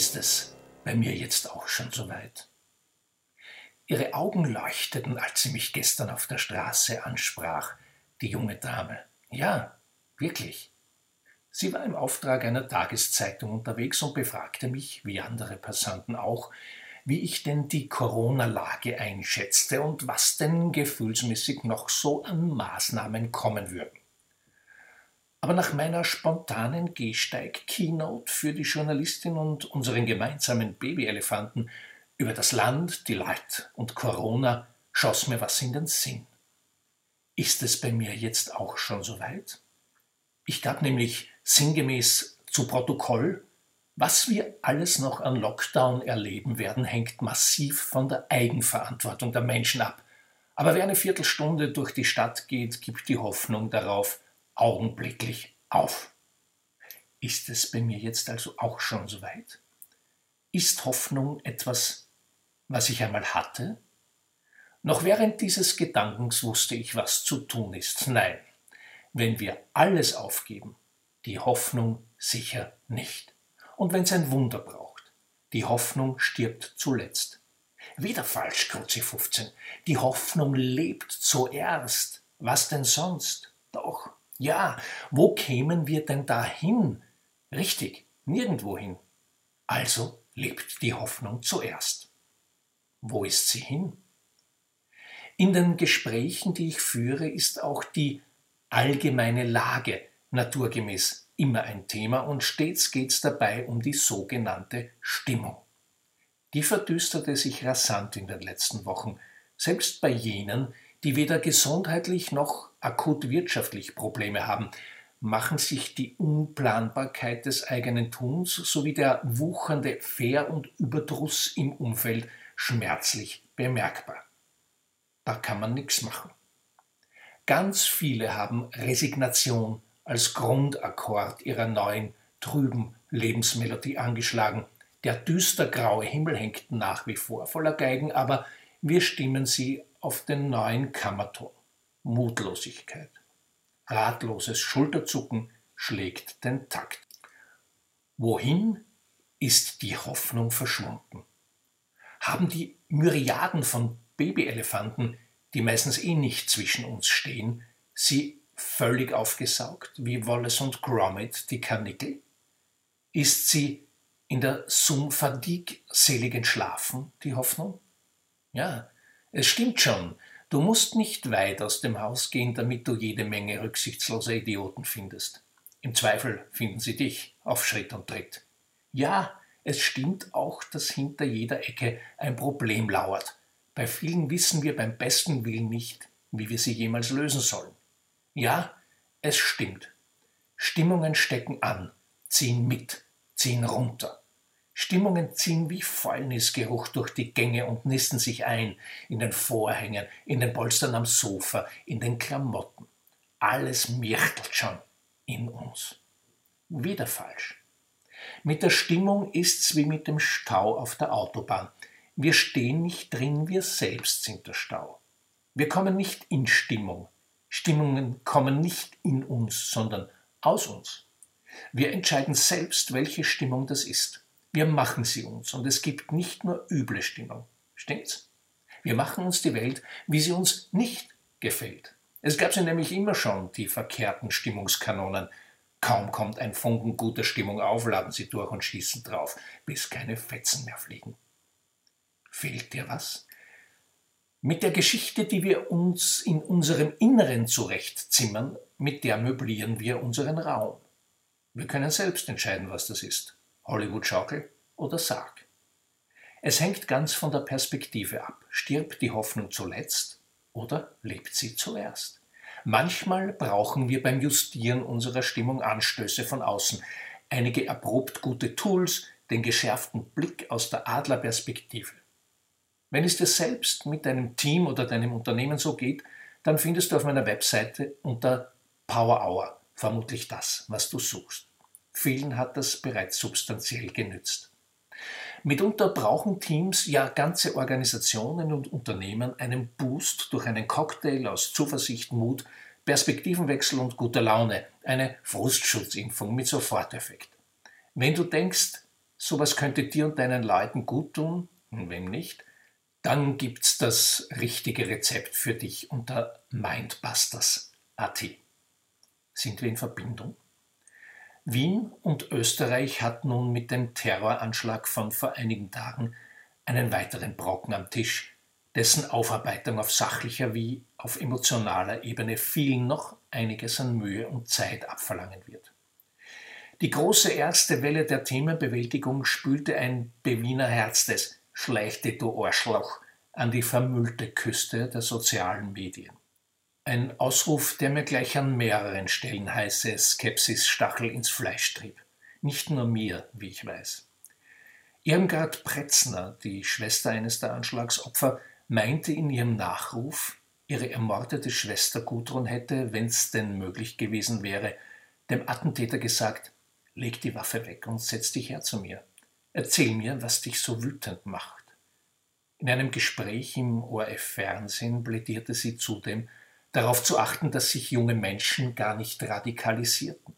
Ist es bei mir jetzt auch schon so weit? Ihre Augen leuchteten, als sie mich gestern auf der Straße ansprach, die junge Dame. Ja, wirklich. Sie war im Auftrag einer Tageszeitung unterwegs und befragte mich, wie andere Passanten auch, wie ich denn die Corona-Lage einschätzte und was denn gefühlsmäßig noch so an Maßnahmen kommen würden. Aber nach meiner spontanen Gehsteig-Keynote für die Journalistin und unseren gemeinsamen Babyelefanten über das Land, die Leid und Corona schoss mir was in den Sinn. Ist es bei mir jetzt auch schon so weit? Ich gab nämlich sinngemäß zu Protokoll, was wir alles noch an Lockdown erleben werden, hängt massiv von der Eigenverantwortung der Menschen ab. Aber wer eine Viertelstunde durch die Stadt geht, gibt die Hoffnung darauf, augenblicklich auf. Ist es bei mir jetzt also auch schon so weit? Ist Hoffnung etwas, was ich einmal hatte? Noch während dieses Gedankens wusste ich, was zu tun ist. Nein, wenn wir alles aufgeben, die Hoffnung sicher nicht. Und wenn es ein Wunder braucht, die Hoffnung stirbt zuletzt. Wieder falsch, Kruzi 15. Die Hoffnung lebt zuerst. Was denn sonst? Doch, ja, wo kämen wir denn dahin? Richtig, nirgendwohin. Also lebt die Hoffnung zuerst. Wo ist sie hin? In den Gesprächen, die ich führe, ist auch die allgemeine Lage naturgemäß immer ein Thema und stets geht es dabei um die sogenannte Stimmung. Die verdüsterte sich rasant in den letzten Wochen, selbst bei jenen, die weder gesundheitlich noch akut wirtschaftlich Probleme haben, machen sich die Unplanbarkeit des eigenen Tuns sowie der wuchernde Fair- und Überdruss im Umfeld schmerzlich bemerkbar. Da kann man nichts machen. Ganz viele haben Resignation als Grundakkord ihrer neuen, trüben Lebensmelodie angeschlagen. Der düstergraue Himmel hängt nach wie vor voller Geigen, aber wir stimmen sie auf den neuen Kammerton. Mutlosigkeit. Ratloses Schulterzucken schlägt den Takt. Wohin ist die Hoffnung verschwunden? Haben die Myriaden von Babyelefanten, die meistens eh nicht zwischen uns stehen, sie völlig aufgesaugt, wie Wallace und Gromit die Karnickel? Ist sie in der Sumfadig seligen Schlafen, die Hoffnung? Ja, es stimmt schon, du musst nicht weit aus dem Haus gehen, damit du jede Menge rücksichtsloser Idioten findest. Im Zweifel finden sie dich auf Schritt und Tritt. Ja, es stimmt auch, dass hinter jeder Ecke ein Problem lauert. Bei vielen wissen wir beim besten Willen nicht, wie wir sie jemals lösen sollen. Ja, es stimmt. Stimmungen stecken an, ziehen mit, ziehen runter. Stimmungen ziehen wie Fäulnisgeruch durch die Gänge und nisten sich ein in den Vorhängen, in den Polstern am Sofa, in den Klamotten. Alles mirchtelt schon in uns. Wieder falsch. Mit der Stimmung ist's wie mit dem Stau auf der Autobahn. Wir stehen nicht drin, wir selbst sind der Stau. Wir kommen nicht in Stimmung. Stimmungen kommen nicht in uns, sondern aus uns. Wir entscheiden selbst, welche Stimmung das ist. Wir machen sie uns und es gibt nicht nur üble Stimmung. Stimmt's? Wir machen uns die Welt, wie sie uns nicht gefällt. Es gab sie nämlich immer schon, die verkehrten Stimmungskanonen. Kaum kommt ein Funken guter Stimmung auf, laden sie durch und schießen drauf, bis keine Fetzen mehr fliegen. Fehlt dir was? Mit der Geschichte, die wir uns in unserem Inneren zurechtzimmern, mit der möblieren wir unseren Raum. Wir können selbst entscheiden, was das ist. Hollywood-Schaukel oder Sarg. Es hängt ganz von der Perspektive ab. Stirbt die Hoffnung zuletzt oder lebt sie zuerst? Manchmal brauchen wir beim Justieren unserer Stimmung Anstöße von außen, einige erprobt gute Tools, den geschärften Blick aus der Adlerperspektive. Wenn es dir selbst mit deinem Team oder deinem Unternehmen so geht, dann findest du auf meiner Webseite unter Power Hour vermutlich das, was du suchst. Vielen hat das bereits substanziell genützt. Mitunter brauchen Teams, ja ganze Organisationen und Unternehmen einen Boost durch einen Cocktail aus Zuversicht, Mut, Perspektivenwechsel und guter Laune, eine Frustschutzimpfung mit Soforteffekt. Wenn du denkst, sowas könnte dir und deinen Leuten gut tun, und wem nicht, dann gibt's das richtige Rezept für dich unter mindbusters.at. Sind wir in Verbindung? Wien und Österreich hat nun mit dem Terroranschlag von vor einigen Tagen einen weiteren Brocken am Tisch, dessen Aufarbeitung auf sachlicher wie auf emotionaler Ebene vielen noch einiges an Mühe und Zeit abverlangen wird. Die große erste Welle der Themenbewältigung spülte ein Bewiener Herz des Schleichte du Arschloch an die vermüllte Küste der sozialen Medien. Ein Ausruf, der mir gleich an mehreren Stellen heiße Skepsis-Stachel ins Fleisch trieb. Nicht nur mir, wie ich weiß. Irmgard Pretzner, die Schwester eines der Anschlagsopfer, meinte in ihrem Nachruf, ihre ermordete Schwester Gudrun hätte, wenn's denn möglich gewesen wäre, dem Attentäter gesagt, leg die Waffe weg und setz dich her zu mir. Erzähl mir, was dich so wütend macht. In einem Gespräch im ORF-Fernsehen plädierte sie zudem, darauf zu achten, dass sich junge Menschen gar nicht radikalisierten.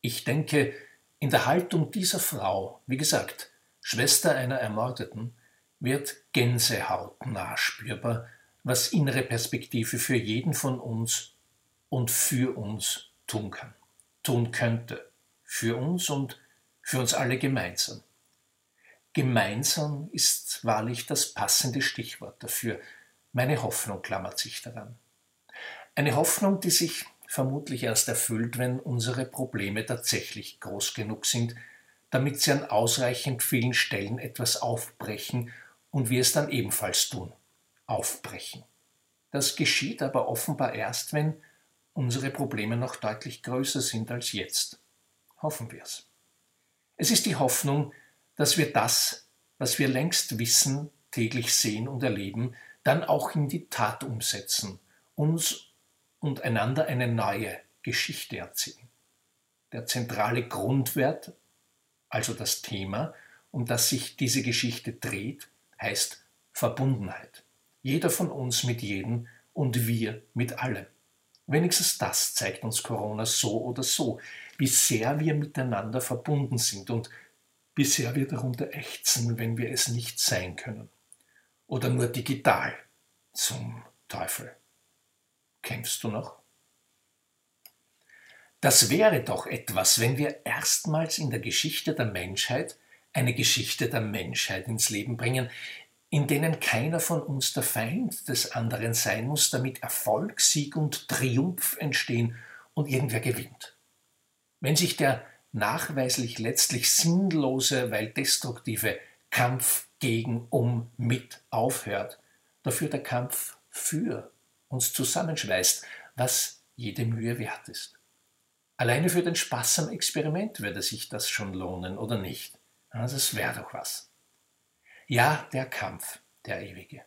Ich denke, in der Haltung dieser Frau, wie gesagt, Schwester einer Ermordeten, wird Gänsehaut nachspürbar, was innere Perspektive für jeden von uns und für uns tun kann, tun könnte, für uns und für uns alle gemeinsam. Gemeinsam ist wahrlich das passende Stichwort dafür. Meine Hoffnung klammert sich daran. Eine Hoffnung, die sich vermutlich erst erfüllt, wenn unsere Probleme tatsächlich groß genug sind, damit sie an ausreichend vielen Stellen etwas aufbrechen und wir es dann ebenfalls tun, aufbrechen. Das geschieht aber offenbar erst, wenn unsere Probleme noch deutlich größer sind als jetzt. Hoffen wir es. Es ist die Hoffnung, dass wir das, was wir längst wissen, täglich sehen und erleben, dann auch in die Tat umsetzen, uns und einander eine neue Geschichte erzählen. Der zentrale Grundwert, also das Thema, um das sich diese Geschichte dreht, heißt Verbundenheit. Jeder von uns mit jedem und wir mit allem. Wenigstens das zeigt uns Corona so oder so, wie sehr wir miteinander verbunden sind und wie sehr wir darunter ächzen, wenn wir es nicht sein können. Oder nur digital zum Teufel. Kämpfst du noch? Das wäre doch etwas, wenn wir erstmals in der Geschichte der Menschheit eine Geschichte der Menschheit ins Leben bringen, in denen keiner von uns der Feind des anderen sein muss, damit Erfolg, Sieg und Triumph entstehen und irgendwer gewinnt. Wenn sich der nachweislich letztlich sinnlose, weil destruktive Kampf gegen, um, mit aufhört, dafür der Kampf für uns zusammenschweißt, was jede Mühe wert ist. Alleine für den Spaß am Experiment würde sich das schon lohnen, oder nicht? Das wäre doch was. Ja, der Kampf, der ewige.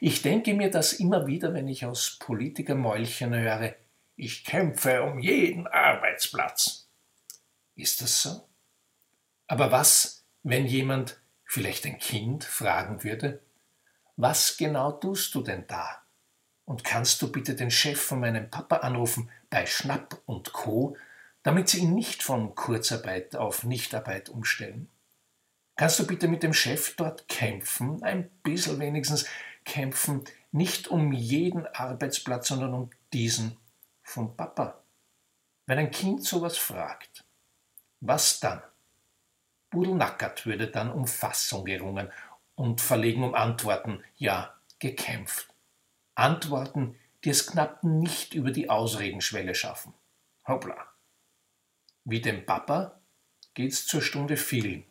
Ich denke mir das immer wieder, wenn ich aus Politikermäulchen höre, ich kämpfe um jeden Arbeitsplatz. Ist das so? Aber was, wenn jemand, vielleicht ein Kind, fragen würde, was genau tust du denn da? Und kannst du bitte den Chef von meinem Papa anrufen bei Schnapp und Co., damit sie ihn nicht von Kurzarbeit auf Nichtarbeit umstellen? Kannst du bitte mit dem Chef dort kämpfen, ein bisschen wenigstens kämpfen, nicht um jeden Arbeitsplatz, sondern um diesen vom Papa? Wenn ein Kind sowas fragt, was dann? Budelnackert würde dann um Fassung gerungen und verlegen um Antworten, ja, gekämpft. Antworten, die es knapp nicht über die Ausredenschwelle schaffen. Hoppla. Wie dem Papa geht's zur Stunde vielen.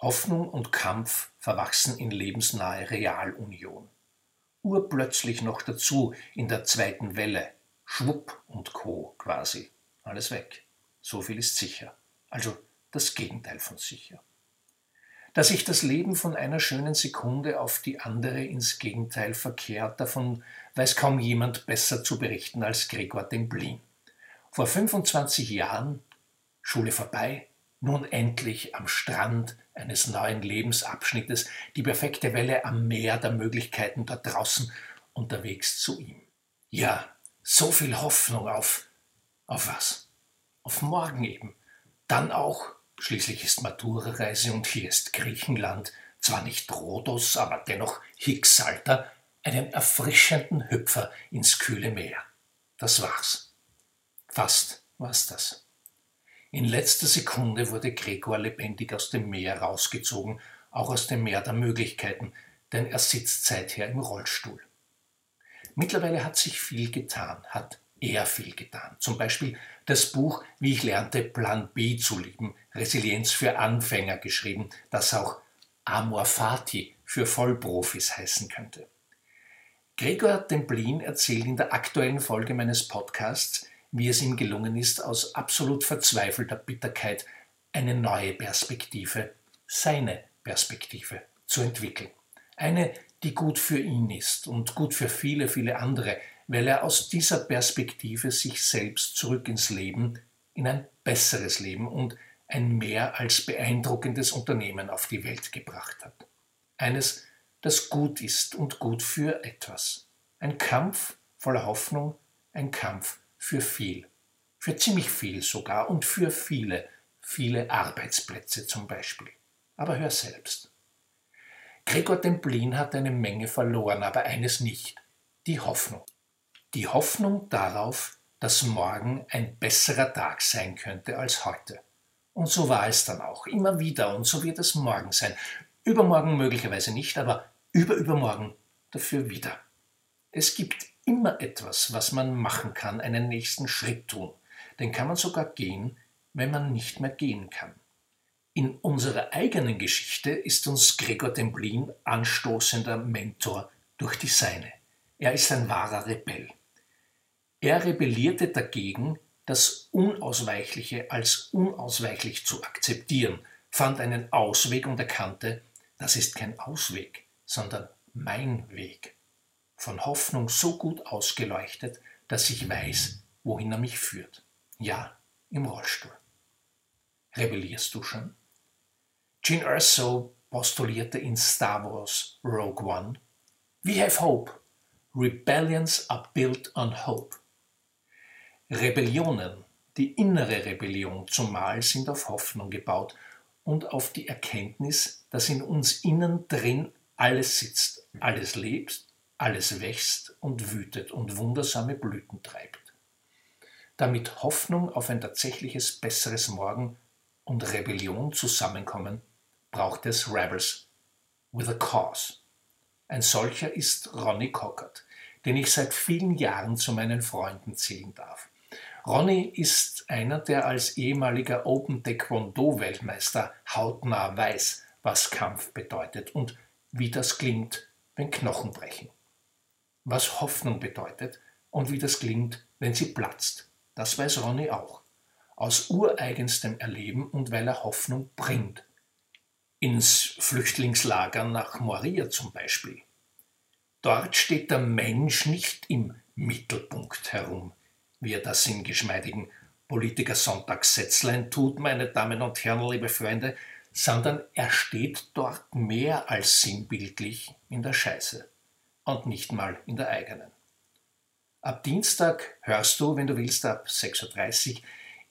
Hoffnung und Kampf verwachsen in lebensnahe Realunion. Urplötzlich noch dazu in der zweiten Welle. Schwupp und Co. quasi. Alles weg. So viel ist sicher. Also das Gegenteil von sicher dass sich das Leben von einer schönen Sekunde auf die andere ins Gegenteil verkehrt, davon weiß kaum jemand besser zu berichten als Gregor Demblin. Vor 25 Jahren, Schule vorbei, nun endlich am Strand eines neuen Lebensabschnittes, die perfekte Welle am Meer der Möglichkeiten dort draußen, unterwegs zu ihm. Ja, so viel Hoffnung auf, auf was? Auf morgen eben. Dann auch Schließlich ist Matura-Reise und hier ist Griechenland, zwar nicht Rhodos, aber dennoch Hicksalter, einen erfrischenden Hüpfer ins kühle Meer. Das war's. Fast war's das. In letzter Sekunde wurde Gregor lebendig aus dem Meer rausgezogen, auch aus dem Meer der Möglichkeiten, denn er sitzt seither im Rollstuhl. Mittlerweile hat sich viel getan, hat er viel getan. Zum Beispiel das Buch Wie ich lernte, Plan B zu lieben, Resilienz für Anfänger geschrieben, das auch Amor Fati für Vollprofis heißen könnte. Gregor Templin erzählt in der aktuellen Folge meines Podcasts, wie es ihm gelungen ist, aus absolut verzweifelter Bitterkeit eine neue Perspektive, seine Perspektive, zu entwickeln. Eine, die gut für ihn ist und gut für viele, viele andere, weil er aus dieser Perspektive sich selbst zurück ins Leben, in ein besseres Leben und ein mehr als beeindruckendes Unternehmen auf die Welt gebracht hat. Eines, das gut ist und gut für etwas. Ein Kampf voller Hoffnung, ein Kampf für viel, für ziemlich viel sogar und für viele, viele Arbeitsplätze zum Beispiel. Aber hör selbst. Gregor Templin hat eine Menge verloren, aber eines nicht, die Hoffnung die Hoffnung darauf, dass morgen ein besserer Tag sein könnte als heute. Und so war es dann auch, immer wieder, und so wird es morgen sein. Übermorgen möglicherweise nicht, aber überübermorgen dafür wieder. Es gibt immer etwas, was man machen kann, einen nächsten Schritt tun. Den kann man sogar gehen, wenn man nicht mehr gehen kann. In unserer eigenen Geschichte ist uns Gregor Templin anstoßender Mentor durch die Seine. Er ist ein wahrer Rebell. Er rebellierte dagegen, das Unausweichliche als unausweichlich zu akzeptieren, fand einen Ausweg und erkannte, das ist kein Ausweg, sondern mein Weg. Von Hoffnung so gut ausgeleuchtet, dass ich weiß, wohin er mich führt. Ja, im Rollstuhl. Rebellierst du schon? Jean Erso postulierte in Star Wars Rogue One, We have hope. Rebellions are built on hope. Rebellionen, die innere Rebellion zumal, sind auf Hoffnung gebaut und auf die Erkenntnis, dass in uns innen drin alles sitzt, alles lebt, alles wächst und wütet und wundersame Blüten treibt. Damit Hoffnung auf ein tatsächliches besseres Morgen und Rebellion zusammenkommen, braucht es Rebels with a cause. Ein solcher ist Ronnie Cockert, den ich seit vielen Jahren zu meinen Freunden zählen darf. Ronny ist einer, der als ehemaliger Open Taekwondo-Weltmeister hautnah weiß, was Kampf bedeutet und wie das klingt, wenn Knochen brechen. Was Hoffnung bedeutet und wie das klingt, wenn sie platzt, das weiß Ronny auch. Aus ureigenstem Erleben und weil er Hoffnung bringt. Ins Flüchtlingslager nach Moria zum Beispiel. Dort steht der Mensch nicht im Mittelpunkt herum, wie er das in geschmeidigen Politiker-Sonntagssätzlein tut, meine Damen und Herren, liebe Freunde, sondern er steht dort mehr als sinnbildlich in der Scheiße und nicht mal in der eigenen. Ab Dienstag hörst du, wenn du willst, ab 6.30 Uhr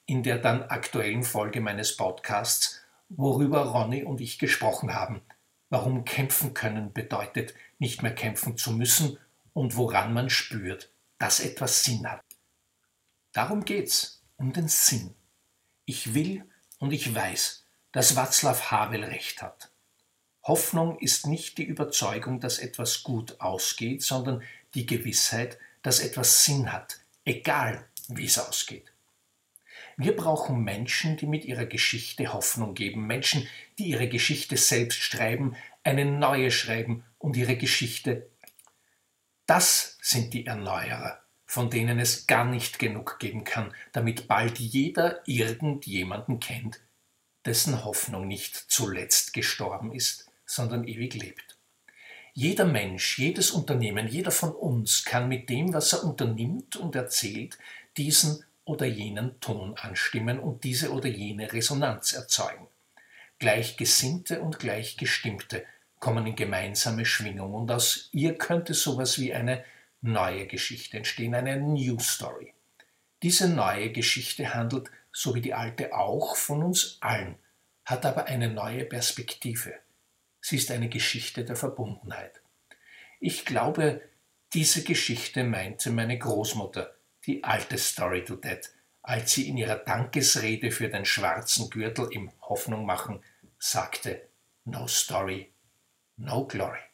in der dann aktuellen Folge meines Podcasts, worüber Ronny und ich gesprochen haben, warum kämpfen können bedeutet, nicht mehr kämpfen zu müssen und woran man spürt, dass etwas Sinn hat. Darum geht's, um den Sinn. Ich will und ich weiß, dass Václav Havel recht hat. Hoffnung ist nicht die Überzeugung, dass etwas gut ausgeht, sondern die Gewissheit, dass etwas Sinn hat, egal wie es ausgeht. Wir brauchen Menschen, die mit ihrer Geschichte Hoffnung geben, Menschen, die ihre Geschichte selbst schreiben, eine neue schreiben und ihre Geschichte. Das sind die Erneuerer, von denen es gar nicht genug geben kann, damit bald jeder irgendjemanden kennt, dessen Hoffnung nicht zuletzt gestorben ist, sondern ewig lebt. Jeder Mensch, jedes Unternehmen, jeder von uns kann mit dem, was er unternimmt und erzählt, diesen oder jenen Ton anstimmen und diese oder jene Resonanz erzeugen. Gleichgesinnte und Gleichgestimmte kommen in gemeinsame Schwingung und aus ihr könnte sowas wie eine neue Geschichte entstehen, eine New Story. Diese neue Geschichte handelt, so wie die alte auch, von uns allen, hat aber eine neue Perspektive. Sie ist eine Geschichte der Verbundenheit. Ich glaube, diese Geschichte meinte meine Großmutter, die alte Story to Dead, als sie in ihrer Dankesrede für den schwarzen Gürtel im Hoffnung machen sagte, No Story, no Glory.